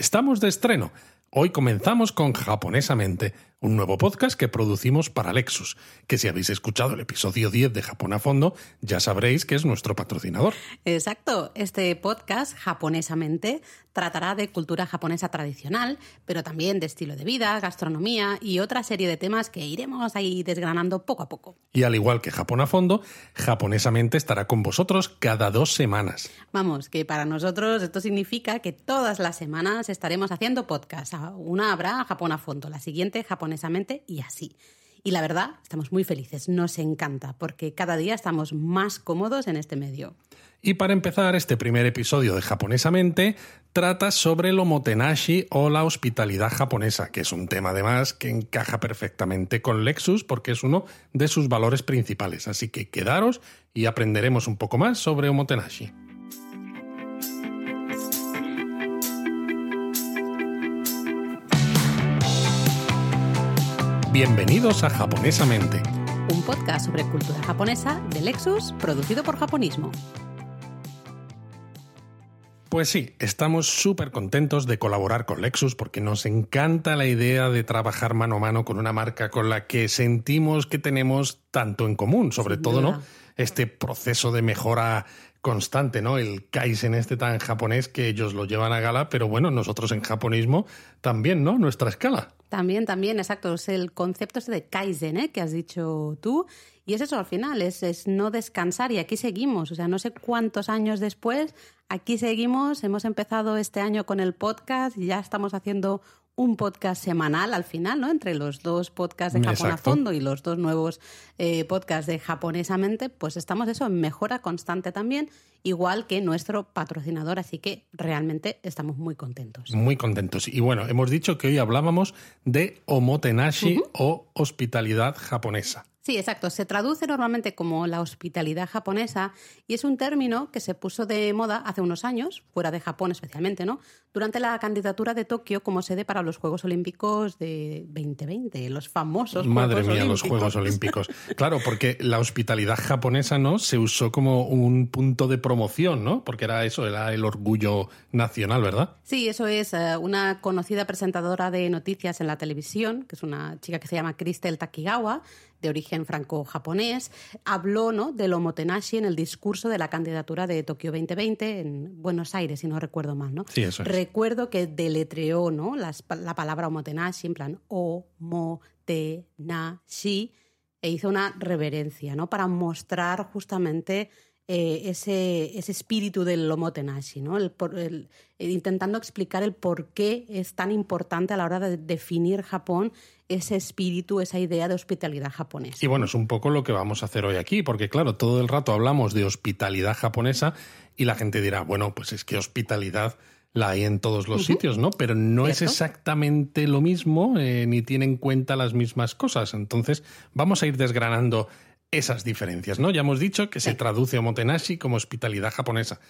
Estamos de estreno. Hoy comenzamos con Japonesamente, un nuevo podcast que producimos para Lexus, que si habéis escuchado el episodio 10 de Japón a fondo, ya sabréis que es nuestro patrocinador. Exacto, este podcast, Japonesamente, tratará de cultura japonesa tradicional, pero también de estilo de vida, gastronomía y otra serie de temas que iremos ahí desgranando poco a poco. Y al igual que Japón a fondo, Japonesamente estará con vosotros cada dos semanas. Vamos, que para nosotros esto significa que todas las semanas estaremos haciendo Una habrá Japón a fondo, la siguiente japonesamente y así. Y la verdad, estamos muy felices, nos encanta, porque cada día estamos más cómodos en este medio. Y para empezar, este primer episodio de Japonesamente trata sobre el omotenashi o la hospitalidad japonesa, que es un tema además que encaja perfectamente con Lexus porque es uno de sus valores principales. Así que quedaros y aprenderemos un poco más sobre omotenashi. Bienvenidos a Japonesamente, un podcast sobre cultura japonesa de Lexus, producido por Japonismo. Pues sí, estamos súper contentos de colaborar con Lexus porque nos encanta la idea de trabajar mano a mano con una marca con la que sentimos que tenemos tanto en común, sobre todo, ¿no? Este proceso de mejora constante, ¿no? El Kaizen este tan japonés que ellos lo llevan a gala, pero bueno, nosotros en japonismo también, ¿no? Nuestra escala. También, también, exacto. Es el concepto ese de Kaizen, ¿eh? Que has dicho tú. Y es eso al final, es, es no descansar y aquí seguimos. O sea, no sé cuántos años después, aquí seguimos. Hemos empezado este año con el podcast y ya estamos haciendo un podcast semanal al final, ¿no? Entre los dos podcasts de Japón a fondo y los dos nuevos eh, podcasts de Japonesamente, pues estamos eso en mejora constante también, igual que nuestro patrocinador, así que realmente estamos muy contentos. Muy contentos. Y bueno, hemos dicho que hoy hablábamos de omotenashi o hospitalidad japonesa. Sí, exacto. Se traduce normalmente como la hospitalidad japonesa y es un término que se puso de moda hace unos años, fuera de Japón especialmente, ¿no? Durante la candidatura de Tokio como sede para los Juegos Olímpicos de 2020, los famosos Madre mía, los Juegos Olímpicos. Claro, porque la hospitalidad japonesa, ¿no? Se usó como un punto de promoción, ¿no? Porque era eso, era el orgullo nacional, ¿verdad? Sí, eso es. Eh, una conocida presentadora de noticias en la televisión, que es una chica que se llama Crystal Takigawa, de origen franco-japonés, habló ¿no? del omotenashi en el discurso de la candidatura de Tokio 2020 en Buenos Aires, si no recuerdo mal. ¿no? Sí, eso es. Recuerdo que deletreó ¿no? la palabra omotenashi en plan omotenashi e hizo una reverencia ¿no? para mostrar justamente eh, ese, ese, espíritu del omotenashi, ¿no? El, intentando explicar el por qué es tan importante a la hora de definir Japón ese espíritu, esa idea de hospitalidad japonesa. Y bueno, es un poco lo que vamos a hacer hoy aquí, porque claro, todo el rato hablamos de hospitalidad japonesa y la gente dirá, bueno, pues es que hospitalidad la hay en todos los sitios, ¿no? Pero no es exactamente lo mismo, eh, ni tiene en cuenta las mismas cosas. Entonces, vamos a ir desgranando esas diferencias, ¿no? Ya hemos dicho que se traduce omotenashi como hospitalidad japonesa,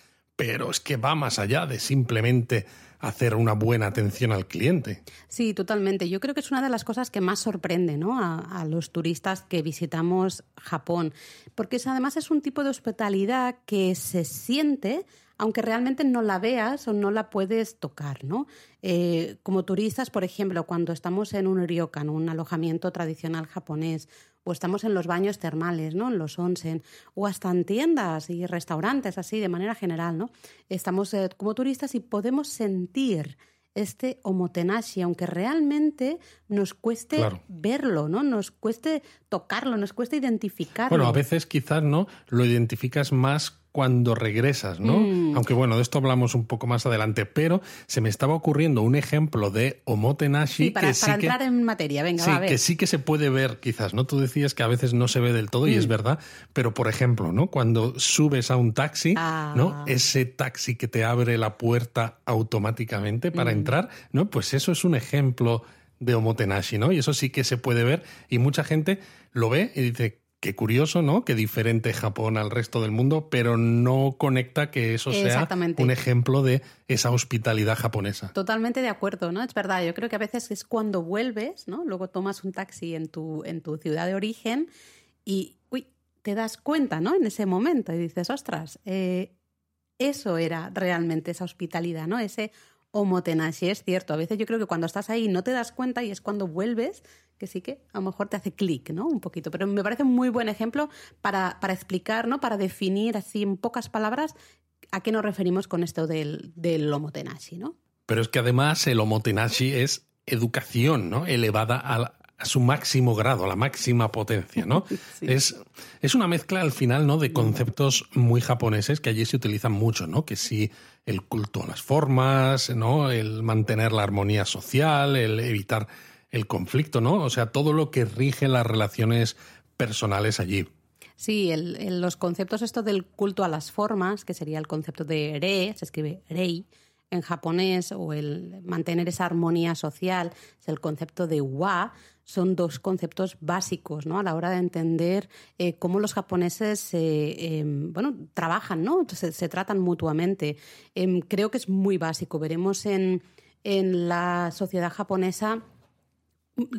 pero es que va más allá de simplemente hacer una buena atención al cliente. Sí, totalmente. Yo creo que es una de las cosas que más sorprende ¿no? a, los turistas que visitamos Japón, porque además es un tipo de hospitalidad que se siente aunque realmente no la veas o no la puedes tocar, ¿no? Eh, como turistas, por ejemplo, cuando estamos en un ryokan, un alojamiento tradicional japonés, o estamos en los baños termales, ¿no? En los onsen, o hasta en tiendas y restaurantes, así de manera general, ¿no? Estamos eh, como turistas y podemos sentir este omotenashi, aunque realmente nos cueste verlo, ¿no? Nos cueste tocarlo, nos cueste identificarlo. Bueno, a veces quizás no lo identificas más cuando regresas, ¿no? Mm. Aunque bueno, de esto hablamos un poco más adelante, pero se me estaba ocurriendo un ejemplo de omotenashi para, que sí entrar en materia, venga, sí, a ver. que sí que se puede ver, quizás, ¿no? Tú decías que a veces no se ve del todo y es mm. verdad, pero por ejemplo, ¿no? Cuando subes a un taxi, ah. ¿no? Ese taxi que te abre la puerta automáticamente para mm. entrar, ¿no? Pues eso es un ejemplo de omotenashi, ¿no? Y eso sí que se puede ver y mucha gente lo ve y dice, Qué curioso, ¿no? Qué diferente Japón al resto del mundo, pero no conecta que eso sea un ejemplo de esa hospitalidad japonesa. Totalmente de acuerdo, ¿no? Es verdad, yo creo que a veces es cuando vuelves, ¿no? Luego tomas un taxi en tu, en tu ciudad de origen y, uy, te das cuenta, ¿no? En ese momento y dices, ostras, eh, eso era realmente esa hospitalidad, ¿no? Ese omotenashi, es cierto. A veces yo creo que cuando estás ahí no te das cuenta y es cuando vuelves que sí que a lo mejor te hace clic, ¿no? Un poquito. Pero me parece un muy buen ejemplo para, para, explicar, ¿no? Para definir así en pocas palabras a qué nos referimos con esto del, del omotenashi, ¿no? Pero es que además el omotenashi es educación, ¿no? Elevada a, a su máximo grado, a la máxima potencia, ¿no? es, es, una mezcla al final, ¿no? De conceptos muy japoneses que allí se utilizan mucho, ¿no? Que sí, el culto a las formas, ¿no? El mantener la armonía social, el evitar el conflicto, ¿no? O sea, todo lo que rige las relaciones personales allí. Sí, el, los conceptos esto del culto a las formas, que sería el concepto de re, se escribe rei, en japonés o el mantener esa armonía social es el concepto de wa, son dos conceptos básicos ¿no? a la hora de entender eh, cómo los japoneses eh, bueno, trabajan, ¿no? se, se tratan mutuamente. Em, creo que es muy básico. Veremos en, en la sociedad japonesa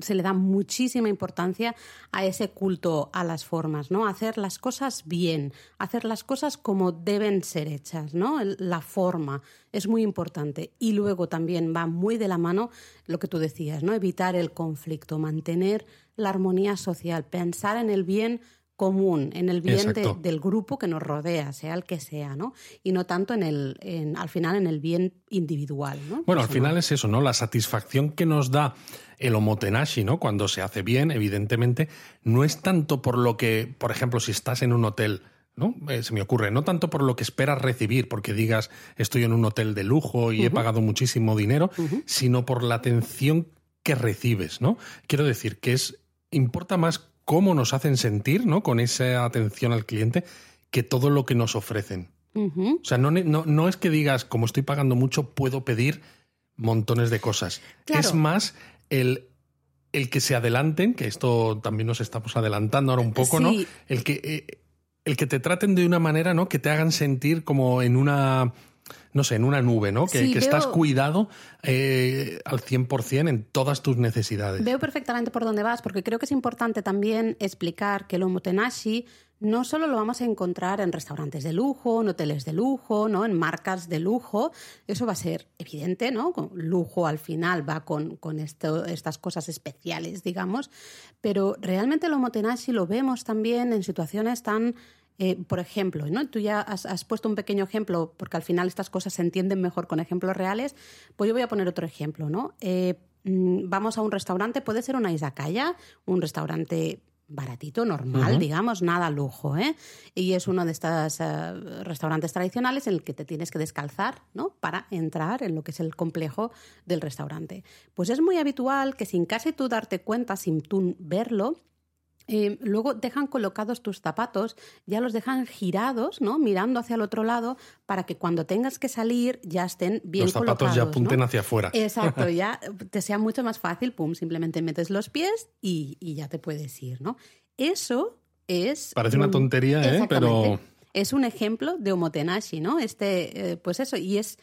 se le da muchísima importancia a ese culto a las formas, ¿no? Hacer las cosas bien, hacer las cosas como deben ser hechas, ¿no? La forma es muy importante. Y luego también va muy de la mano lo que tú decías, ¿no? Evitar el conflicto, mantener la armonía social, pensar en el bien común, en el bien del grupo que nos rodea, sea el que sea, ¿no? Y no tanto en el, en, al final en el bien individual, ¿no? Bueno, al final es eso, ¿no? La satisfacción que nos da el omotenashi, ¿no? Cuando se hace bien, evidentemente, no es tanto por lo que, por ejemplo, si estás en un hotel, ¿no? Eh, se me ocurre, no tanto por lo que esperas recibir, porque digas estoy en un hotel de lujo y he pagado muchísimo dinero, sino por la atención que recibes, ¿no? Quiero decir que es importa más cómo nos hacen sentir, ¿no? Con esa atención al cliente, que todo lo que nos ofrecen. O sea, no, no, es que digas, como estoy pagando mucho, puedo pedir montones de cosas. Es más el, el que se adelanten, que esto también nos estamos adelantando ahora un poco, ¿no? El que, eh, el que te traten de una manera, ¿no? Que te hagan sentir como en una no sé, en una nube, ¿no? Que, estás cuidado eh, al 100% en todas tus necesidades. Veo perfectamente por dónde vas, porque creo que es importante también explicar que el omotenashi no solo lo vamos a encontrar en restaurantes de lujo, en hoteles de lujo, ¿no? en marcas de lujo. Eso va a ser evidente, ¿no? Lujo al final va con, con esto, estas cosas especiales, digamos. Pero realmente el omotenashi lo vemos también en situaciones tan eh, por ejemplo, ¿no? tú ya has, puesto un pequeño ejemplo, porque al final estas cosas se entienden mejor con ejemplos reales, pues yo voy a poner otro ejemplo. ¿no? Eh, mm, vamos a un restaurante, puede ser una izakaya, un restaurante baratito, normal, digamos, nada lujo, ¿eh? Y es uno de estos eh, restaurantes tradicionales en el que te tienes que descalzar, ¿no? Para entrar en lo que es el complejo del restaurante. Pues es muy habitual que sin casi tú darte cuenta, sin tú verlo, eh, luego dejan colocados tus zapatos, ya los dejan girados, ¿no? Mirando hacia el otro lado, para que cuando tengas que salir ya estén bien colocados. Los zapatos ya apunten hacia afuera. Exacto, ya te sea mucho más fácil, pum, simplemente metes los pies y, ya te puedes ir, ¿no? Eso es... Parece una tontería, ¿eh? Pero... Es un ejemplo de omotenashi, ¿no? Este, eh, pues eso, y es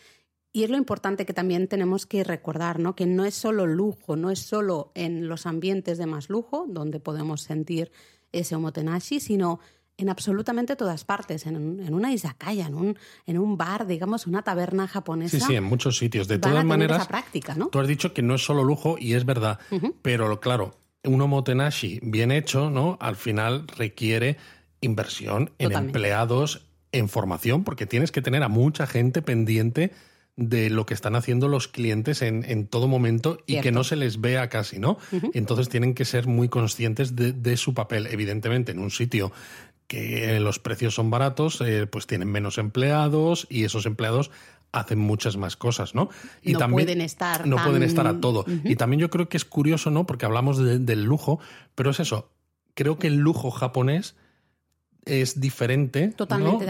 y es lo importante que también tenemos que recordar, ¿no? Que no es solo lujo, no es solo en los ambientes de más lujo donde podemos sentir ese omotenashi, sino en absolutamente todas partes, en, una izakaya, en un, en un bar, digamos, una taberna japonesa. Sí, sí, en muchos sitios. De todas maneras, práctica, ¿no? tú has dicho que no es solo lujo y es verdad, pero claro, un omotenashi bien hecho, ¿no? Al final requiere inversión en empleados, en formación, porque tienes que tener a mucha gente pendiente de lo que están haciendo los clientes en, en todo momento y que no se les vea casi, ¿no? Entonces tienen que ser muy conscientes de, su papel. Evidentemente, en un sitio que los precios son baratos, eh, pues tienen menos empleados y esos empleados hacen muchas más cosas, ¿no? Y no también pueden estar. No pueden estar a todo. Y también yo creo que es curioso, ¿no? Porque hablamos del lujo, pero es eso. Creo que el lujo japonés es diferente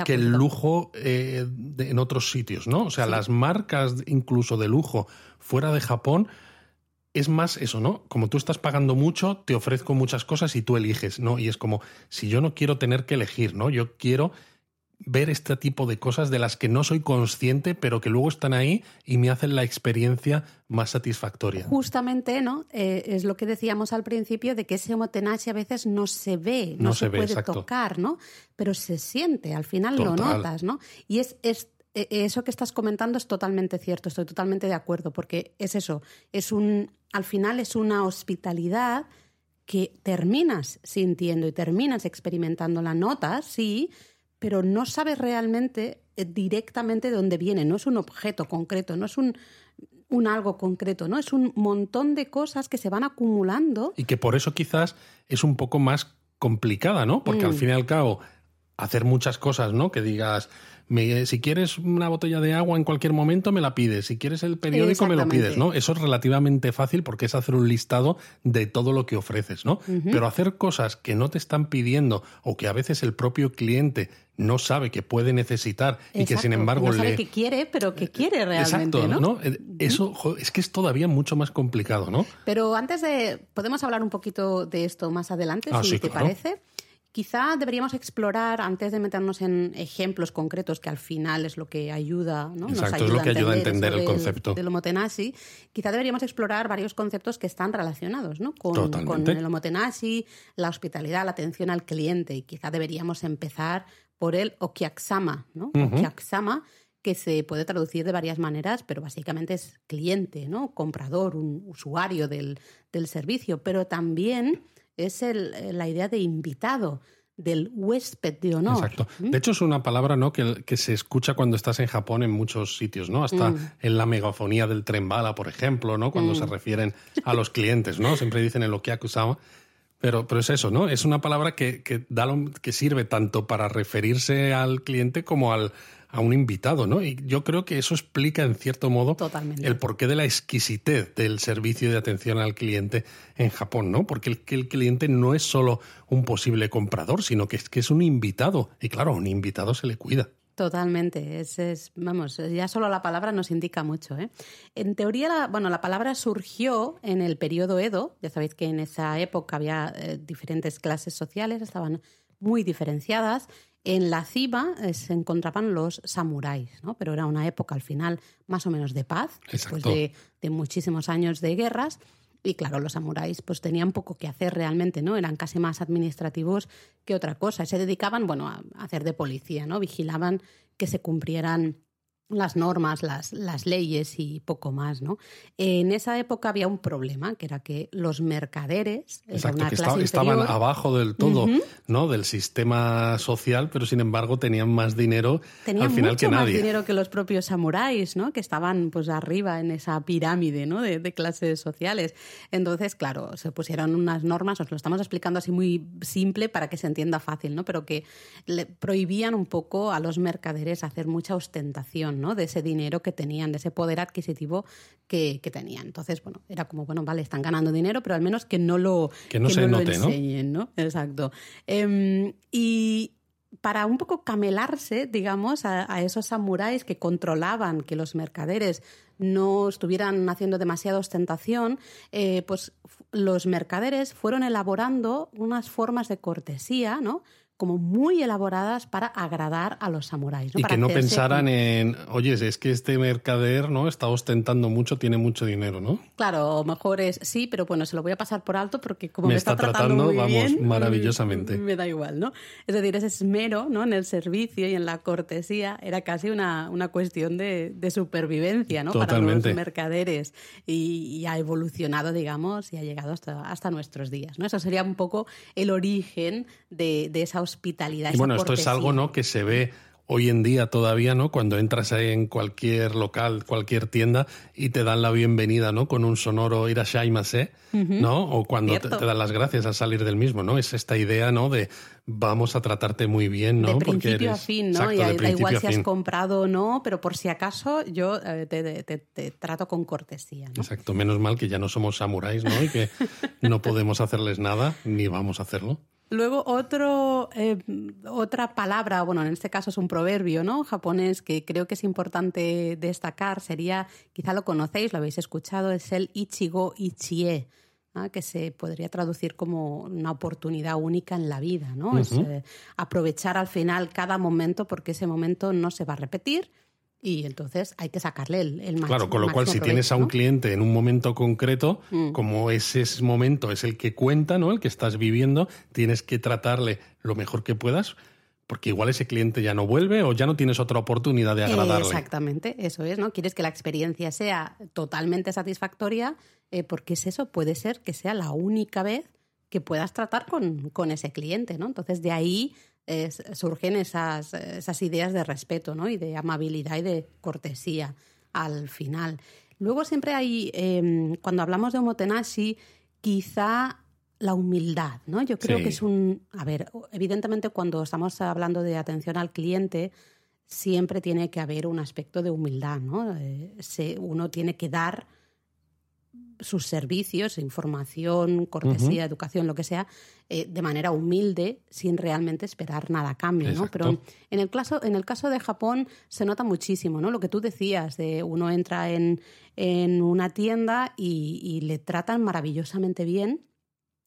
que el lujo eh, en otros sitios, ¿no? O sea, las marcas incluso de lujo fuera de Japón es más eso, ¿no? Como tú estás pagando mucho, te ofrezco muchas cosas y tú eliges, ¿no? Y es como, si yo no quiero tener que elegir, ¿no? Yo quiero ver este tipo de cosas de las que no soy consciente, pero que luego están ahí y me hacen la experiencia más satisfactoria. Justamente, ¿no? Eh, es lo que decíamos al principio de que ese homotenashi a veces no se ve, no, se, puede tocar, ¿no? Pero se siente, al final lo notas, ¿no? Y es, es e, eso que estás comentando es totalmente cierto, estoy totalmente de acuerdo, porque es eso, es un, al final es una hospitalidad que terminas sintiendo y terminas experimentando la nota, sí, pero no sabes realmente eh, directamente de dónde viene, no es un objeto concreto, no es un, un algo concreto, ¿no? Es un montón de cosas que se van acumulando. Y que por eso quizás es un poco más complicada, ¿no? Porque al mm. fin y al cabo, hacer muchas cosas, ¿no? Que digas, si quieres una botella de agua en cualquier momento, me la pides. Si quieres el periódico, me lo pides, ¿no? Eso es relativamente fácil porque es hacer un listado de todo lo que ofreces, ¿no? Pero hacer cosas que no te están pidiendo o que a veces el propio cliente no sabe que puede necesitar y que sin embargo no sabe que quiere, pero que quiere realmente, Exacto, ¿no? Eso es que es todavía mucho más complicado, ¿no? Pero antes de podemos hablar un poquito de esto más adelante, ah, si te parece. Quizá deberíamos explorar, antes de meternos en ejemplos concretos, que al final es lo que ayuda, ¿no? Nos ayuda es lo que ayuda a entender el concepto. Del omotenashi, quizá deberíamos explorar varios conceptos que están relacionados ¿no? con, con el omotenashi, la hospitalidad, la atención al cliente. Y quizá deberíamos empezar por el okiaksama, ¿no? Okiaksama, que se puede traducir de varias maneras, pero básicamente es cliente, ¿no? Comprador, un usuario del, del servicio, pero también es el, la idea de invitado, del huésped de honor. Exacto. ¿Mm? De hecho, es una palabra ¿no? que, que, se escucha cuando estás en Japón en muchos sitios, ¿no? Hasta mm. en la megafonía del tren bala, por ejemplo, ¿no? Cuando se mm. refieren a los clientes, ¿no? Siempre dicen el okiakusama. Pero, pero es eso, ¿no? Es una palabra que, que, da que sirve tanto para referirse al cliente como al, a un invitado, ¿no? Y yo creo que eso explica, en cierto modo, el porqué de la exquisitez del servicio de atención al cliente en Japón, ¿no? Porque el, el cliente no es solo un posible comprador, sino que es, que es un invitado. Y claro, a un invitado se le cuida. Totalmente. Es, vamos, ya solo la palabra nos indica mucho. ¿eh? En teoría, la, bueno, la palabra surgió en el periodo Edo. Ya sabéis que en esa época había eh, diferentes clases sociales, estaban muy diferenciadas en la cima eh, se encontraban los samuráis, ¿no? pero era una época al final más o menos de paz, después de, muchísimos años de guerras. Y claro, los samuráis pues tenían poco que hacer realmente, ¿no? Eran casi más administrativos que otra cosa. Se dedicaban, bueno, a hacer de policía, ¿no? Vigilaban que se cumplieran las normas, las, las, leyes y poco más, ¿no? En esa época había un problema, que era que los mercaderes Exacto, que estaban abajo del todo, ¿no? Del sistema social, pero sin embargo tenían más dinero al final que nadie. más dinero que los propios samuráis, ¿no? Que estaban pues arriba en esa pirámide, ¿no? De, de, clases sociales. Entonces, claro, se pusieron unas normas, os lo estamos explicando así muy simple para que se entienda fácil, ¿no? Pero que le prohibían un poco a los mercaderes hacer mucha ostentación de ese dinero que tenían, de ese poder adquisitivo que, tenían. Entonces, bueno, era como, bueno, vale, están ganando dinero, pero al menos que no lo, que no, se lo enseñen, ¿no? Exacto. Em, y para un poco camelarse, digamos, a, esos samuráis que controlaban que los mercaderes no estuvieran haciendo demasiada ostentación, eh, pues los mercaderes fueron elaborando unas formas de cortesía, ¿no? Como muy elaboradas para agradar a los samuráis. Y que no pensaran en, oye, es que este mercader no está ostentando mucho, tiene mucho dinero, ¿no? Claro, mejor es sí, pero bueno, se lo voy a pasar por alto porque como me, está, tratando, muy vamos, maravillosamente. Me da igual, ¿no? Es decir, ese esmero ¿no? en el servicio y en la cortesía era casi una, una cuestión de, supervivencia, ¿no? Para los mercaderes y, ha evolucionado, digamos, y ha llegado hasta, hasta nuestros días, ¿no? Eso sería un poco el origen de, de esa hospitalidad. Y bueno, esto es algo ¿no? que se ve hoy en día todavía, ¿no? Cuando entras en cualquier local, cualquier tienda y te dan la bienvenida, ¿no? Con un sonoro irashaimase, ¿no? O cuando te, dan las gracias al salir del mismo, ¿no? Es esta idea, ¿no? De vamos a tratarte muy bien, ¿no? De principio a fin, ¿no? y da igual si has comprado o no, pero por si acaso yo eh, te, trato con cortesía, ¿no? Exacto. Menos mal que ya no somos samuráis, ¿no? Y que no podemos hacerles nada, ni vamos a hacerlo. Luego otro, eh, otra palabra, bueno, en este caso es un proverbio, ¿no? Japonés que creo que es importante destacar sería, quizá lo conocéis, lo habéis escuchado, es el Ichigo Ichie, que se podría traducir como una oportunidad única en la vida, ¿no? Es eh, aprovechar al final cada momento porque ese momento no se va a repetir y entonces hay que sacarle el, el máximo. Claro, con lo cual si tienes a un cliente en un momento concreto, mm. como ese momento es el que cuenta, ¿no? El que estás viviendo, tienes que tratarle lo mejor que puedas, porque igual ese cliente ya no vuelve o ya no tienes otra oportunidad de agradarle. Exactamente, eso es, ¿no? Quieres que la experiencia sea totalmente satisfactoria, eh, porque es eso, puede ser que sea la única vez que puedas tratar con, con ese cliente, ¿no? Entonces de ahí surgen esas, esas ideas de respeto, ¿no? Y de amabilidad y de cortesía al final. Luego siempre hay, em, cuando hablamos de omotenashi, quizá la humildad, ¿no? Yo creo que es un... A ver, evidentemente cuando estamos hablando de atención al cliente, siempre tiene que haber un aspecto de humildad, ¿no? Eh, uno tiene que dar sus servicios, información, cortesía, educación, lo que sea, eh, de manera humilde, sin realmente esperar nada a cambio, ¿no? Pero en el, caso, en el caso de Japón se nota muchísimo, ¿no? Lo que tú decías, de uno entra en, en una tienda y le tratan maravillosamente bien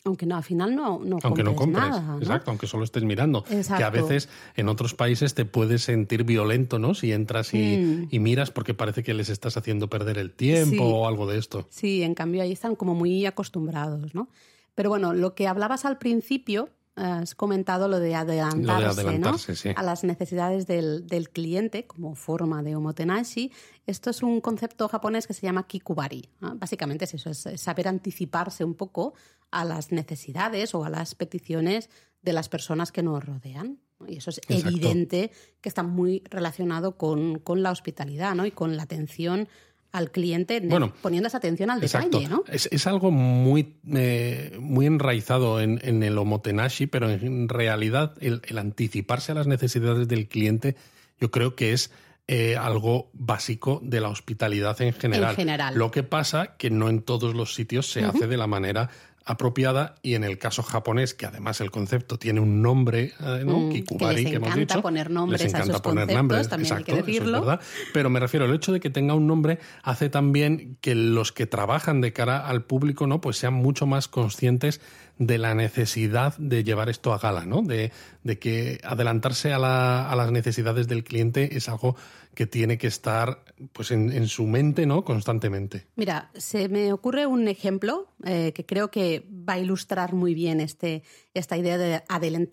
aunque no, al final no, no aunque no compres, nada, exacto, aunque solo estés mirando. Que a veces en otros países te puedes sentir violento, ¿no? Si entras y, mm. y miras porque parece que les estás haciendo perder el tiempo o algo de esto. Sí, en cambio ahí están como muy acostumbrados, ¿no? Pero bueno, lo que hablabas al principio, has comentado lo de adelantarse, a las necesidades del, del, cliente como forma de omotenashi. Esto es un concepto japonés que se llama kikubari. Básicamente es eso, es saber anticiparse un poco a las necesidades o a las peticiones de las personas que nos rodean. Y eso es evidente que está muy relacionado con, con, la hospitalidad ¿no? y con la atención al cliente poniendo esa atención al detalle, ¿no? Es, algo muy, eh, muy enraizado en, en, el omotenashi, pero en realidad el, anticiparse a las necesidades del cliente yo creo que es eh, algo básico de la hospitalidad en general. En general. Lo que pasa que no en todos los sitios se hace de la manera apropiada y en el caso japonés, que además el concepto tiene un nombre, eh, ¿no? Mm, Kikubari, que, les encanta poner nombres les encanta a esos poner nombres, también hay que decirlo. verdad. Pero me refiero, el hecho de que tenga un nombre hace también que los que trabajan de cara al público, ¿no? Pues sean mucho más conscientes de la necesidad de llevar esto a gala, ¿no? De, de que adelantarse a, la, a las necesidades del cliente es algo que tiene que estar pues en, su mente no constantemente. Mira, se me ocurre un ejemplo eh, que creo que va a ilustrar muy bien este, esta idea de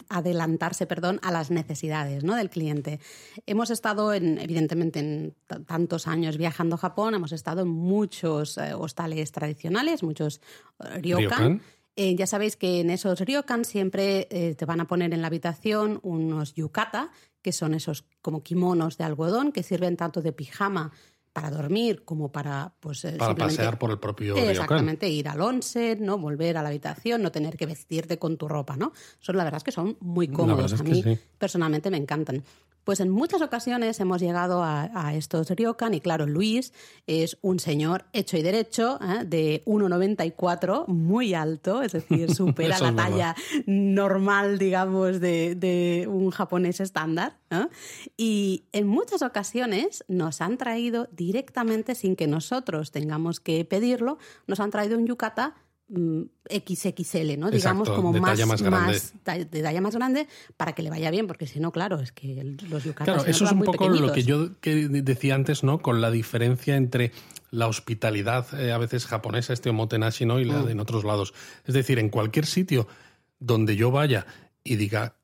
adelantarse perdón, a las necesidades ¿no? del cliente. Hemos estado, en, evidentemente, en tantos años viajando a Japón, hemos estado en muchos eh, hostales tradicionales, muchos eh, ryokan. Ya sabéis que en esos ryokan siempre te van a poner en la habitación unos yukata, que son esos como kimonos de algodón que sirven tanto de pijama para dormir como para pues eh, para pasear por el propio exactamente ir al onsen no volver a la habitación no tener que vestirte con tu ropa no son la verdad es que son muy cómodos. a mí personalmente me encantan pues en muchas ocasiones hemos llegado a, estos ryokan y claro, Luis es un señor hecho y derecho ¿eh? de 1,94, muy alto, es decir, supera la talla normal, digamos, de, un japonés estándar. ¿eh? Y en muchas ocasiones nos han traído directamente, sin que nosotros tengamos que pedirlo, nos han traído un yukata XXL, ¿no? Digamos como de más, talla más, grande. de talla más grande para que le vaya bien, porque si no, claro, es que los yucatas Claro, eso es un poco lo que yo decía antes, ¿no? Con la diferencia entre la hospitalidad eh, a veces japonesa, este omotenashi, ¿no? Y la mm. de en otros lados. Es decir, en cualquier sitio donde yo vaya y diga,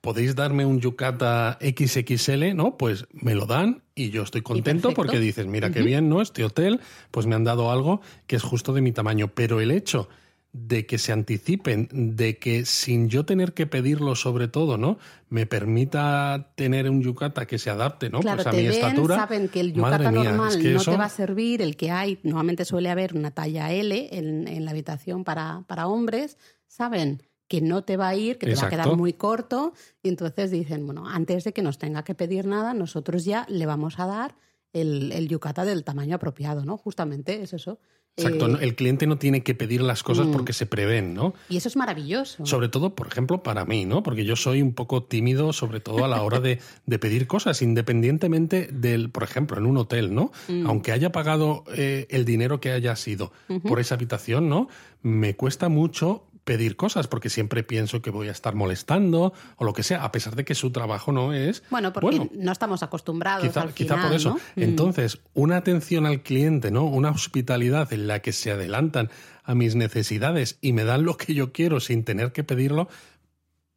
podéis darme un yukata XXL, ¿no? Pues me lo dan y yo estoy contento porque dices, mira qué bien, ¿no? Este hotel, pues me han dado algo que es justo de mi tamaño. Pero el hecho de que se anticipen, de que sin yo tener que pedirlo sobre todo, ¿no? Me permita tener un yukata que se adapte, ¿no? Claro, pues a mi ven, estatura. Saben que el yukata normal no te va a servir, el que hay, normalmente suele haber una talla L en, en la habitación para, para hombres, saben que no te va a ir, que te va a quedar muy corto. Y entonces dicen, bueno, antes de que nos tenga que pedir nada, nosotros ya le vamos a dar el, el yucata del tamaño apropiado, ¿no? Justamente es eso. Exacto, eh, el cliente no tiene que pedir las cosas mm. porque se prevén, ¿no? Y eso es maravilloso. Sobre todo, por ejemplo, para mí, ¿no? Porque yo soy un poco tímido, sobre todo a la hora de, de pedir cosas, independientemente del, por ejemplo, en un hotel, ¿no? Mm. Aunque haya pagado eh, el dinero que haya sido por esa habitación, ¿no? Me cuesta mucho pedir cosas porque siempre pienso que voy a estar molestando o lo que sea, a pesar de que su trabajo no es. Bueno, porque no estamos acostumbrados. Quizá, al final, por eso. Entonces, una atención al cliente, ¿no? Una hospitalidad en la que se adelantan a mis necesidades y me dan lo que yo quiero sin tener que pedirlo,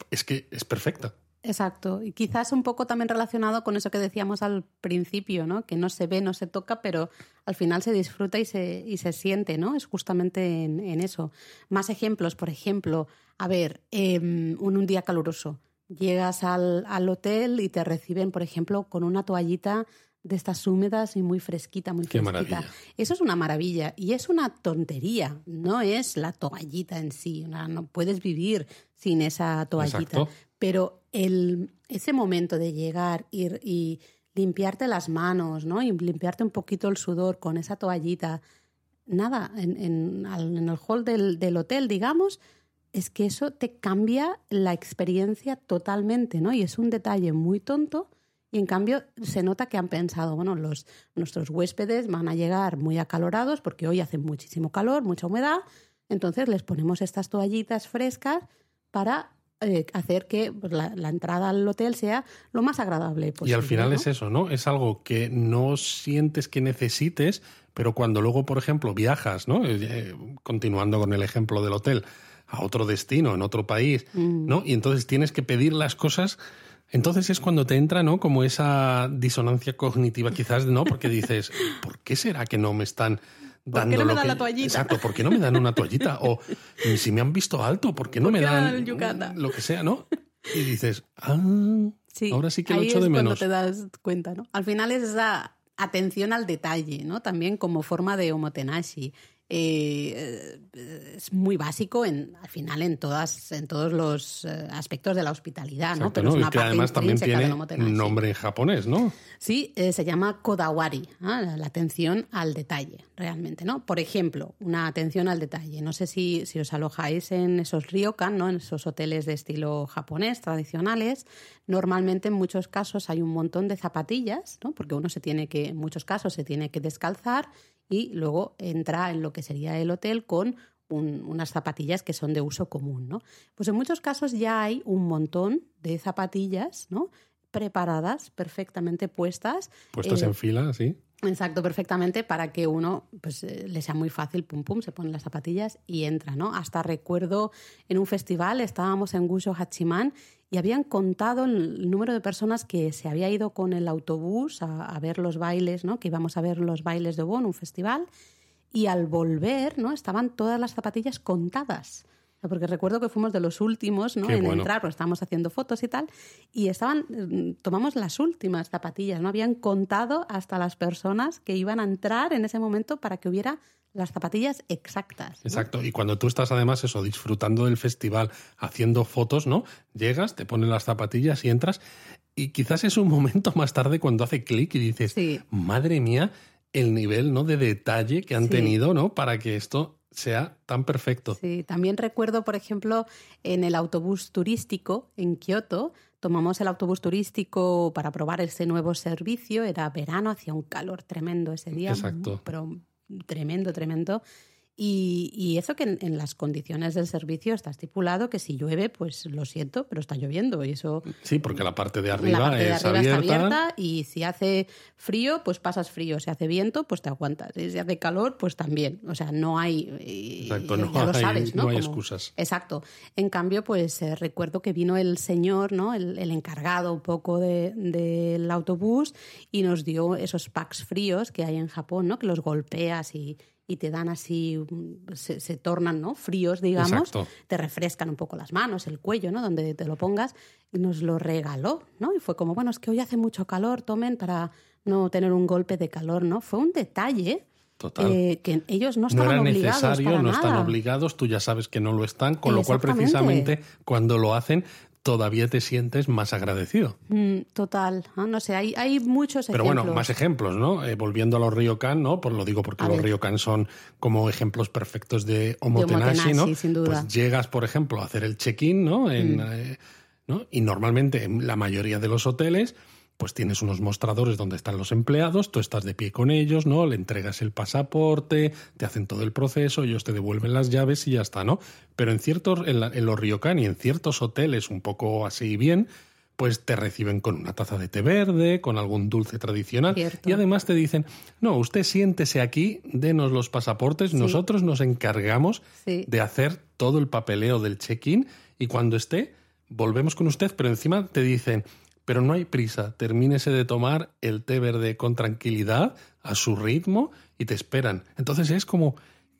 es que es perfecta. Exacto, y quizás un poco también relacionado con eso que decíamos al principio, ¿no? Que no se ve, no se toca, pero al final se disfruta y se, y se siente, ¿no? Es justamente en, eso. Más ejemplos, por ejemplo, a ver, em, un, día caluroso. Llegas al, al hotel y te reciben, por ejemplo, con una toallita de estas húmedas y muy fresquita, muy fresquita. Eso es una maravilla y es una tontería, no es la toallita en sí, no, puedes vivir sin esa toallita, pero el, ese momento de llegar ir y limpiarte las manos, ¿no? Y limpiarte un poquito el sudor con esa toallita, nada, en, en, en el hall del, del hotel, digamos, es que eso te cambia la experiencia totalmente, ¿no? Y es un detalle muy tonto, y en cambio se nota que han pensado, bueno, los, nuestros huéspedes van a llegar muy acalorados porque hoy hace muchísimo calor, mucha humedad, entonces les ponemos estas toallitas frescas para eh, hacer que pues, la, entrada al hotel sea lo más agradable posible. Y al final es eso, ¿no? Es algo que no sientes que necesites, pero cuando luego, por ejemplo, viajas, ¿no? Eh, eh, continuando con el ejemplo del hotel, a otro destino, en otro país, mm. ¿no? Y entonces tienes que pedir las cosas entonces es cuando te entra, ¿no? Como esa disonancia cognitiva, quizás, ¿no? Porque dices, ¿por qué será que no me están ¿Por qué no me dan la toallita? Exacto, ¿por qué no me dan una toallita? O si me han visto alto, ¿por qué no me dan lo que sea, ¿no? Y dices, ah, ahora sí que lo echo de menos. cuando te das cuenta, ¿no? Al final es esa atención al detalle, ¿no? También como forma de omotenashi. Eh, es muy básico en, al final en todas en todos los eh, aspectos de la hospitalidad, ¿no? Pero es una y que además también tiene un nombre en japonés, ¿no? Sí, eh, se llama kodawari, la atención al detalle, realmente, ¿no? Por ejemplo, una atención al detalle. No sé si, si os alojáis en esos ryokan, ¿no? En esos hoteles de estilo japonés tradicionales, normalmente en muchos casos hay un montón de zapatillas, ¿no? Porque uno se tiene que, en muchos casos se tiene que descalzar y luego entra en lo que sería el hotel con unas zapatillas que son de uso común, ¿no? Pues en muchos casos ya hay un montón de zapatillas, ¿no? Preparadas, perfectamente puestas. Puestas en fila, sí. Exacto, perfectamente, para que uno pues, eh, le sea muy fácil, pum pum, se ponen las zapatillas y entra, ¿no? Hasta recuerdo en un festival, estábamos en Gusho Hachiman y habían contado el número de personas que se había ido con el autobús a, ver los bailes, ¿no? que íbamos a ver los bailes de Bon, un festival, y al volver ¿no? estaban todas las zapatillas contadas. Porque recuerdo que fuimos de los últimos ¿no? en entrar, porque estábamos haciendo fotos y tal, y estaban, mm, tomamos las últimas zapatillas, ¿no? Habían contado hasta las personas que iban a entrar en ese momento para que hubiera las zapatillas exactas. Exacto, y cuando tú estás además eso, disfrutando del festival, haciendo fotos, ¿no? Llegas, te ponen las zapatillas y entras, y quizás es un momento más tarde cuando hace clic y dices, madre mía, el nivel ¿no? de detalle que han tenido, ¿no? Para que esto sea tan perfecto. Sí, también recuerdo, por ejemplo, en el autobús turístico en Kioto, tomamos el autobús turístico para probar ese nuevo servicio, era verano, hacía un calor tremendo ese día, Exacto. pero tremendo, tremendo. Y, eso que en, las condiciones del servicio está estipulado que si llueve, pues lo siento, pero está lloviendo. Y eso, sí, porque la parte de arriba, es abierta. está abierta. Y si hace frío, pues pasas frío. Si hace viento, pues te aguantas. Y si hace calor, pues también. O sea, no hay. Exacto, no, ya lo sabes, ¿no? hay excusas. Exacto. En cambio, pues eh, recuerdo que vino el señor, ¿no? El, encargado un poco del autobús y nos dio esos packs fríos que hay en Japón, ¿no? Que los golpeas y y te dan así, mm, se, tornan ¿no? fríos, digamos, te refrescan un poco las manos, el cuello, ¿no? donde te lo pongas, nos lo regaló, ¿no? Y fue como, bueno, es que hoy hace mucho calor, tomen para no tener un golpe de calor, ¿no? Fue un detalle eh, que ellos no estaban no era necesario, no están obligados, tú ya sabes que no lo están, con lo cual precisamente cuando lo hacen todavía te sientes más agradecido. Mm, total, no sé, hay, hay muchos ejemplos. Pero bueno, más ejemplos, ¿no? Eh, volviendo a los Ryokan, ¿no? Por lo digo porque los Ryokan son como ejemplos perfectos de omotenashi, ¿no? Sin duda. Pues llegas, por ejemplo, a hacer el check-in, ¿no? En, mm. eh, ¿no? Y normalmente en la mayoría de los hoteles pues tienes unos mostradores donde están los empleados, tú estás de pie con ellos, ¿no? Le entregas el pasaporte, te hacen todo el proceso, ellos te devuelven las llaves y ya está, ¿no? Pero en ciertos, en, los ryokan y en ciertos hoteles un poco así bien, pues te reciben con una taza de té verde, con algún dulce tradicional y además te dicen, no, usted siéntese aquí, denos los pasaportes, nosotros nos encargamos de hacer todo el papeleo del check-in y cuando esté volvemos con usted, pero encima te dicen, pero no hay prisa, termínese de tomar el té verde con tranquilidad, a su ritmo, y te esperan. Entonces es como,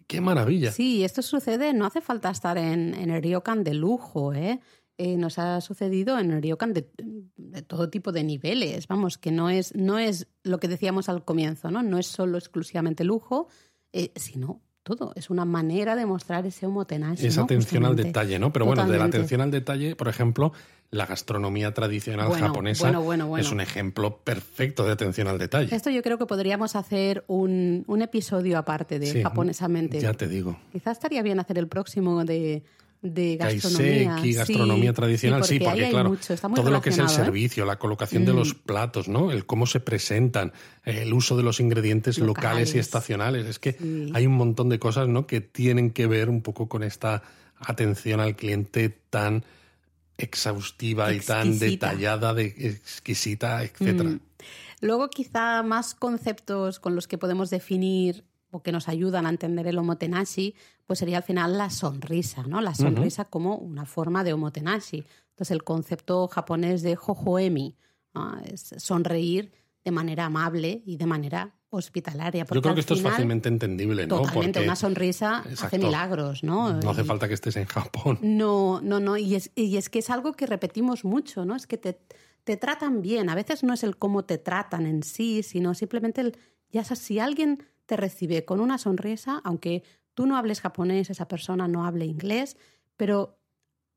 qué maravilla. Sí, esto sucede, no hace falta estar en, en el ryokan de lujo, ¿eh? Eh, nos ha sucedido en el ryokan de, de, todo tipo de niveles. Vamos, que no es, no es lo que decíamos al comienzo, ¿no? No es solo exclusivamente lujo, eh, sino todo. Es una manera de mostrar ese omotenashi. Esa ¿no? atención al detalle, ¿no? Pero bueno, de la atención al detalle, por ejemplo, la gastronomía tradicional Bueno, japonesa bueno, bueno, bueno. es un ejemplo perfecto de atención al detalle. Esto yo creo que podríamos hacer un, un episodio aparte de Sí, japonesamente. Ya te digo. Quizás estaría bien hacer el próximo de, de gastronomía. Kaiseki, gastronomía Sí, tradicional, sí, porque, claro, mucho, todo lo que es el ¿eh? servicio, la colocación de los platos, ¿no? El cómo se presentan, el uso de los ingredientes locales, y estacionales. Es que Sí. hay un montón de cosas, ¿no? Que tienen que ver un poco con esta atención al cliente tan exhaustiva y tan detallada, de exquisita, etcétera. Mm. Luego, quizá más conceptos con los que podemos definir o que nos ayudan a entender el omotenashi, pues sería al final la sonrisa, ¿no? La sonrisa como una forma de omotenashi. Entonces, el concepto japonés de jojoemi ¿no? es sonreír de manera amable y de manera hospitalaria. Yo creo que esto es final, fácilmente entendible, ¿no? Totalmente, Porque una sonrisa hace Exacto. milagros, ¿no? no hace Y- falta que estés en Japón. no, no, no. Y es, y es que es algo que repetimos mucho, ¿no? Es que te, te tratan bien. A veces no es el cómo te tratan en sí, sino simplemente el, ya sabes, si alguien te recibe con una sonrisa, aunque tú no hables japonés, esa persona no hable inglés, pero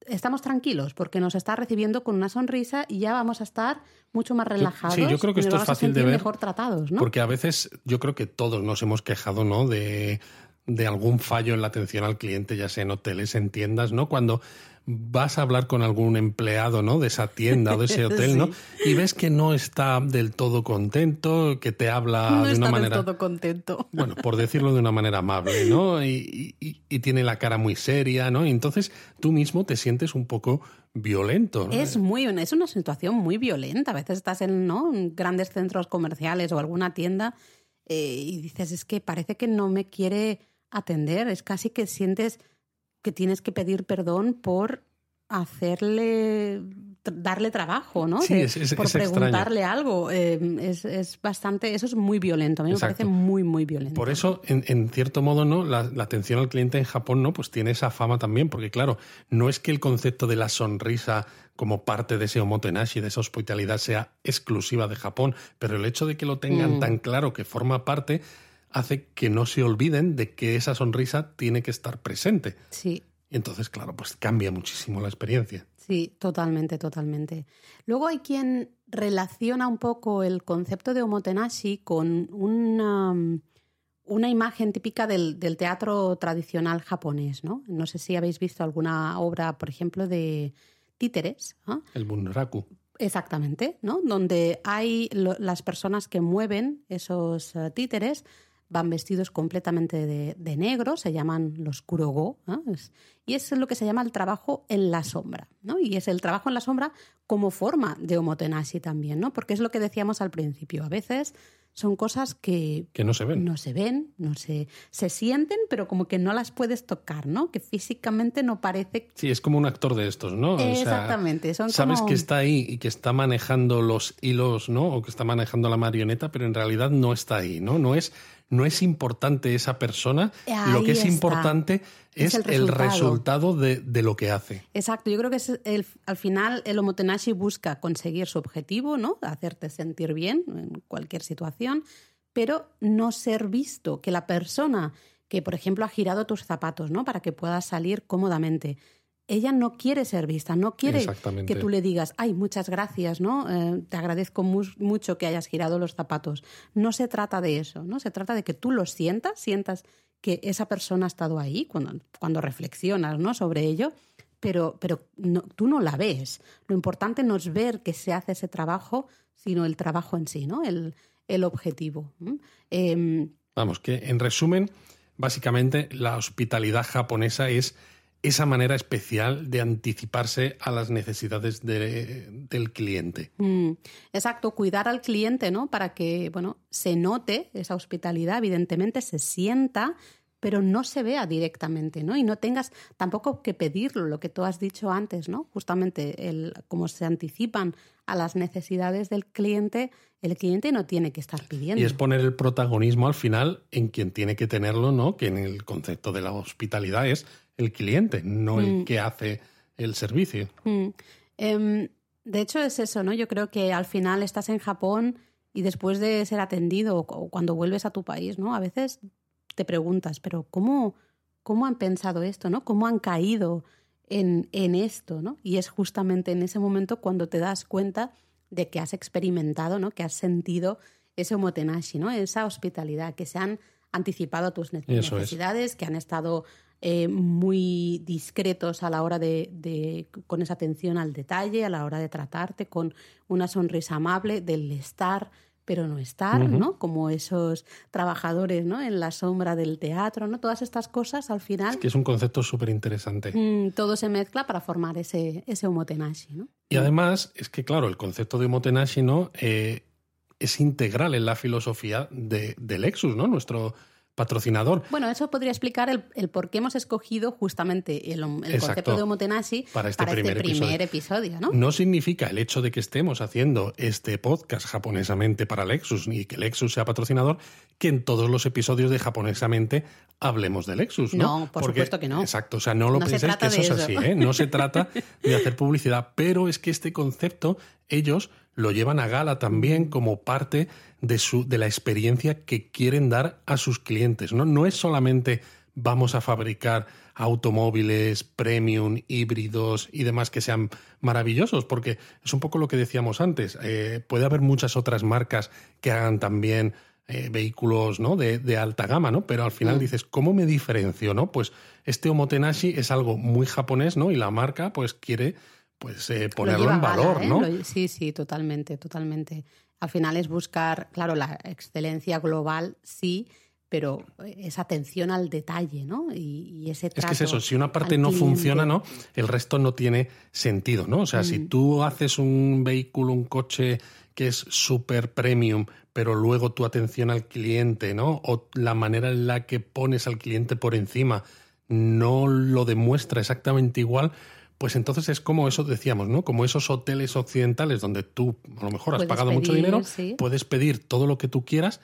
estamos tranquilos porque nos está recibiendo con una sonrisa y ya vamos a estar mucho más relajados. sí, yo creo que esto es fácil de ver, mejor tratados, ¿no? Porque a veces yo creo que todos nos hemos quejado, ¿no? De, de algún fallo en la atención al cliente, ya sea en hoteles, en tiendas, ¿no? Cuando vas a hablar con algún empleado, ¿no? De esa tienda o de ese hotel, ¿no? Y ves que no está del todo contento, que te habla no de está una del manera... todo contento. Bueno, por decirlo de una manera amable, ¿no? Y, y- y tiene la cara muy seria, ¿no? Y entonces tú mismo te sientes un poco violento, ¿no? Es muy es una situación muy violenta. A veces estás en, ¿no? en grandes centros comerciales o alguna tienda eh, y dices, es que parece que no me quiere atender. Es casi que sientes que tienes que pedir perdón por hacerle darle trabajo, ¿no? Sí, es- es- por es extraño. preguntarle algo. Eh, es, es bastante, eso es muy violento. A mí me parece muy, muy violento. Por eso, en, en cierto modo, ¿no? La, la atención al cliente en Japón, ¿no? Pues tiene esa fama también, porque claro, no es que el concepto de la sonrisa como parte de ese omotenashi, de esa hospitalidad, sea exclusiva de Japón, pero el hecho de que lo tengan Mm. tan claro que forma parte hace que no se olviden de que esa sonrisa tiene que estar presente. Sí. Y entonces, claro, pues cambia muchísimo la experiencia. Sí, totalmente, totalmente. Luego hay quien relaciona un poco el concepto de omotenashi con una, una imagen típica del, del teatro tradicional japonés, ¿no? No sé si habéis visto alguna obra, por ejemplo, de títeres, ¿no? El bunraku. Exactamente, ¿no? Donde hay lo- las personas que mueven esos eh, títeres van vestidos completamente de, de negro, se llaman los kurogo, ¿no? Es- y es lo que se llama el trabajo en la sombra, ¿no? Y es el trabajo en la sombra como forma de omotenashi también, ¿no? Porque es lo que decíamos al principio, a veces son cosas que Que no se ven. no se ven, no se, se sienten, pero como que no las puedes tocar, ¿no? Que físicamente no parece Sí, es como un actor de estos, ¿no? O sea, Exactamente, sabes que está ahí y que está manejando los hilos, ¿no? O que está manejando la marioneta, pero en realidad no está ahí, ¿no? No es, no es importante esa persona. lo que es está. importante es, Es el el resultado. resultado de, de lo que hace. Exacto, yo creo que es el, al final el omotenashi busca conseguir su objetivo, ¿no? Hacerte sentir bien en cualquier situación, pero no ser visto, que la persona que, por ejemplo, ha girado tus zapatos, ¿no? Para que puedas salir cómodamente. Ella no quiere ser vista, no quiere que tú le digas, ay, muchas gracias, ¿no? Eh, te agradezco mu- mucho que hayas girado los zapatos. No se trata de eso, ¿no? Se trata de que tú lo sientas, sientas que esa persona ha estado ahí cuando, cuando reflexionas, ¿no? Sobre ello, pero, pero no- tú no la ves. Lo importante no es ver que se hace ese trabajo, sino el trabajo en sí, ¿no? El, el objetivo. Em, Vamos, que en resumen, básicamente la hospitalidad japonesa es esa manera especial de anticiparse a las necesidades de- del cliente. Mm, Exacto, cuidar al cliente, ¿no? Para que, bueno, se note esa hospitalidad, evidentemente se sienta, pero no se vea directamente, ¿no? Y no tengas tampoco que pedirlo, lo que tú has dicho antes, ¿no? Justamente el, como se anticipan a las necesidades del cliente, el cliente no tiene que estar pidiendo. Y es poner el protagonismo al final en quien tiene que tenerlo, ¿no? Que en el concepto de la hospitalidad es el cliente, no el mm. que hace el servicio. Mm. Em, de hecho es eso, ¿no? Yo creo que al final estás en Japón y después de ser atendido o cuando vuelves a tu país, ¿no? A veces te preguntas, pero ¿cómo, cómo han pensado esto, ¿no? ¿Cómo han caído en, en esto, ¿no? Y es justamente en ese momento cuando te das cuenta de que has experimentado, ¿no? Que has sentido ese omotenashi, ¿no? Esa hospitalidad, que se han anticipado a tus necesidades, que han estado eh, muy discretos a la hora de, de, con esa atención al detalle, a la hora de tratarte, con una sonrisa amable, del estar pero no estar, ¿no? Como esos trabajadores, ¿no? En la sombra del teatro, ¿no? Todas estas cosas al final... Es que es un concepto súper interesante. Mm, todo se mezcla para formar ese, ese omotenashi, ¿no? Y además es que, claro, el concepto de omotenashi, ¿no? Eh, es integral en la filosofía de, de Lexus, ¿no? Nuestro patrocinador. Bueno, eso podría explicar el, por qué hemos escogido justamente el, concepto de Omotenashi para este, este primer, episodio. ¿no? ¿no? significa el hecho de que estemos haciendo este podcast japonesamente para Lexus y que Lexus sea patrocinador que en todos los episodios de japonesamente hablemos de Lexus. No, no por supuesto que no. Exacto, o sea, no lo penséis que eso es así, ¿eh? no se trata de hacer publicidad, pero es que este concepto ellos lo llevan a gala también como parte de, su, de la experiencia que quieren dar a sus clientes. ¿no? no es solamente vamos a fabricar automóviles premium, híbridos y demás que sean maravillosos, porque es un poco lo que decíamos antes. Eh, puede haber muchas otras marcas que hagan también eh, vehículos ¿no? de, de, alta gama, ¿no? Pero al final mm. dices, ¿cómo me diferencio? ¿no? Pues este Omotenashi es algo muy japonés, ¿no? Y la marca pues quiere pues eh, ponerlo en valor, ¿eh? ¿no? sí, sí, totalmente, totalmente. Al final es buscar, claro, la excelencia global, sí, pero esa atención al detalle, ¿no? Y, ese trato Es que es eso, si una parte no funciona, ¿no? El resto no tiene sentido, ¿no? O sea, si mm. tú haces un vehículo, un coche que es súper premium, pero luego tu atención al cliente, ¿no? O la manera en la que pones al cliente por encima no lo demuestra exactamente igual, pues entonces es como eso decíamos, ¿no? Como esos hoteles occidentales donde tú a lo mejor has pagado mucho dinero, puedes pedir todo lo que tú quieras,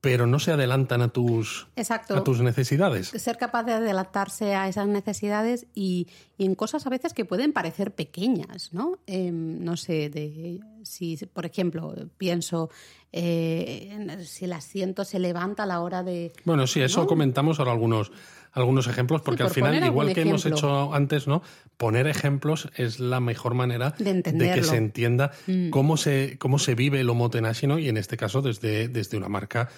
pero no se adelantan a tus, a tus necesidades. Ser capaz de adelantarse a esas necesidades y, en cosas a veces que pueden parecer pequeñas, ¿no? Em, no sé, de, si, por ejemplo, pienso eh, si el asiento se levanta a la hora de... Bueno, sí, eso comentamos ahora algunos algunos ejemplos, porque al final, igual que hemos hecho antes, ¿no? Poner ejemplos es la mejor manera de, que se entienda mm. cómo, se, cómo se vive el omotenashi, ¿no? Y en este caso desde, desde una marca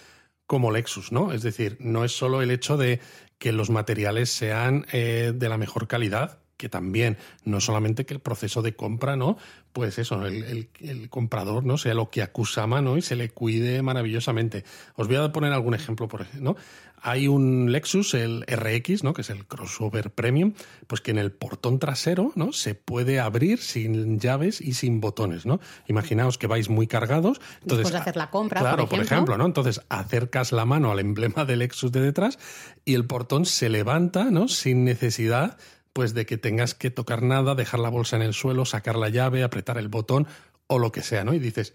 como Lexus, ¿no? Es decir, no es solo el hecho de que los materiales sean eh, de la mejor calidad, que también, no solamente que el proceso de compra, ¿no? Pues eso, el, comprador, ¿no? Sea lo que acusama, ¿no? Y se le cuide maravillosamente. Os voy a poner algún ejemplo, por ejemplo, ¿no? Hay un Lexus, el RX, ¿no? Que es el crossover premium, pues que en el portón trasero, ¿no? Se puede abrir sin llaves y sin botones, ¿no? Imaginaos que vais muy cargados. Entonces, Después de hacer la compra, Claro, por ejemplo, ¿no? Entonces acercas la mano al emblema del Lexus de detrás y el portón se levanta, ¿no? Sin necesidad pues de que tengas que tocar nada, dejar la bolsa en el suelo, sacar la llave, apretar el botón o lo que sea, ¿no? Y dices,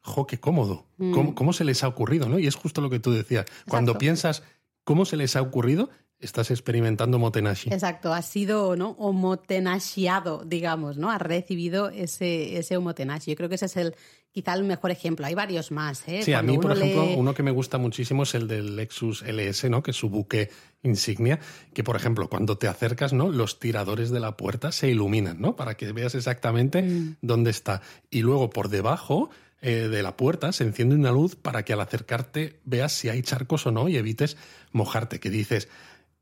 jo, qué cómodo. Mm. ¿Cómo, se les ha ocurrido, no? Y es justo lo que tú decías. Cuando piensas cómo se les ha ocurrido, estás experimentando motenashi. Exacto, ha sido ¿no? omotenashiado, digamos, ¿no? Ha recibido ese, ese omotenashi. Yo creo que ese es el quizá el mejor ejemplo. Hay varios más. ¿eh? Sí, a mí, por ejemplo, uno que me gusta muchísimo es el del Lexus LS, ¿no? Que es su buque insignia, que por ejemplo, cuando te acercas, ¿no? Los tiradores de la puerta se iluminan, ¿no? Para que veas exactamente mm. dónde está. Y luego por debajo eh, de la puerta se enciende una luz para que al acercarte veas si hay charcos o no y evites mojarte. Que dices,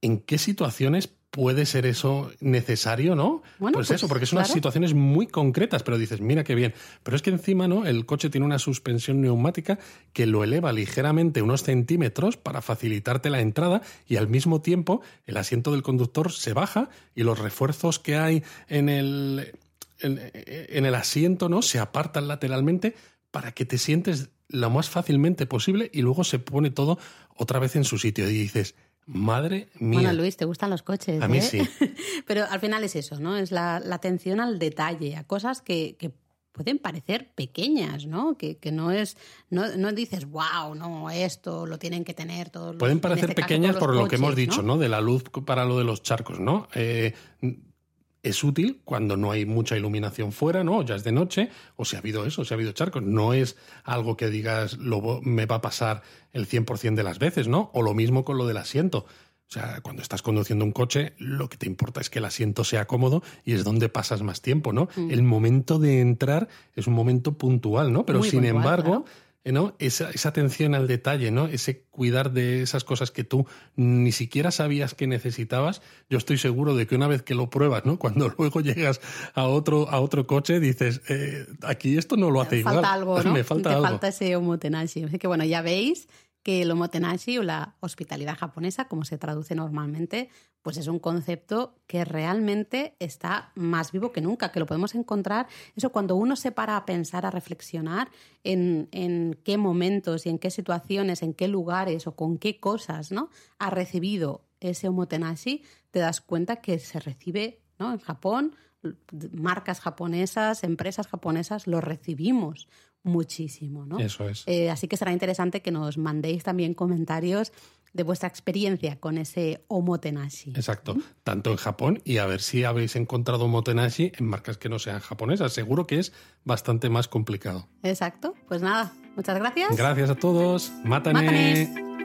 ¿en qué situaciones puede ser eso necesario, ¿no? Bueno, pues, pues, eso, porque son unas situaciones muy concretas, pero dices, mira qué bien. Pero es que encima, ¿no? El coche tiene una suspensión neumática que lo eleva ligeramente unos centímetros para facilitarte la entrada y al mismo tiempo el asiento del conductor se baja y los refuerzos que hay en el, en el asiento, ¿no? Se apartan lateralmente para que te sientes lo más fácilmente posible y luego se pone todo otra vez en su sitio y dices, Madre mía. Bueno, Luis, ¿te gustan los coches? A mí ¿eh? sí. Pero al final es eso, ¿no? Es la, la atención al detalle, a cosas que, que pueden parecer pequeñas, ¿no? Que, que no es, no, no, dices, wow, no, esto lo tienen que tener todos. Pueden parecer este pequeñas por lo que hemos dicho, ¿no? ¿no? De la luz para lo de los charcos, ¿no? Eh, es útil cuando no hay mucha iluminación fuera, ¿no? Ya es de noche, o si ha habido eso, si ha habido charcos. No es algo que digas, lo, me va a pasar el 100% de las veces, ¿no? O lo mismo con lo del asiento. O sea, cuando estás conduciendo un coche, lo que te importa es que el asiento sea cómodo y es donde pasas más tiempo, ¿no? Mm. El momento de entrar es un momento puntual, ¿no? Pero Muy sin puntual, embargo, claro. ¿No? Esa, esa, atención al detalle, ¿no? Ese cuidar de esas cosas que tú ni siquiera sabías que necesitabas. Yo estoy seguro de que una vez que lo pruebas, ¿no? Cuando luego llegas a otro, a otro coche, dices, eh, aquí esto no lo hace Me igual. falta algo, ¿no? Me falta Te algo. falta ese omotenashi. Así que bueno, ya veis que el omotenashi o la hospitalidad japonesa, como se traduce normalmente, pues es un concepto que realmente está más vivo que nunca, que lo podemos encontrar, eso cuando uno se para a pensar, a reflexionar en, en qué momentos y en qué situaciones, en qué lugares o con qué cosas ¿no? ha recibido ese omotenashi, te das cuenta que se recibe ¿no? en Japón, marcas japonesas, empresas japonesas, lo recibimos muchísimo, ¿no? Eso es. Eh, así que será interesante que nos mandéis también comentarios de vuestra experiencia con ese omotenashi. Exacto, tanto en Japón y a ver si habéis encontrado omotenashi en marcas que no sean japonesas. Seguro que es bastante más complicado. Exacto, pues nada, muchas gracias. Gracias a todos. Mátane. Mátanes.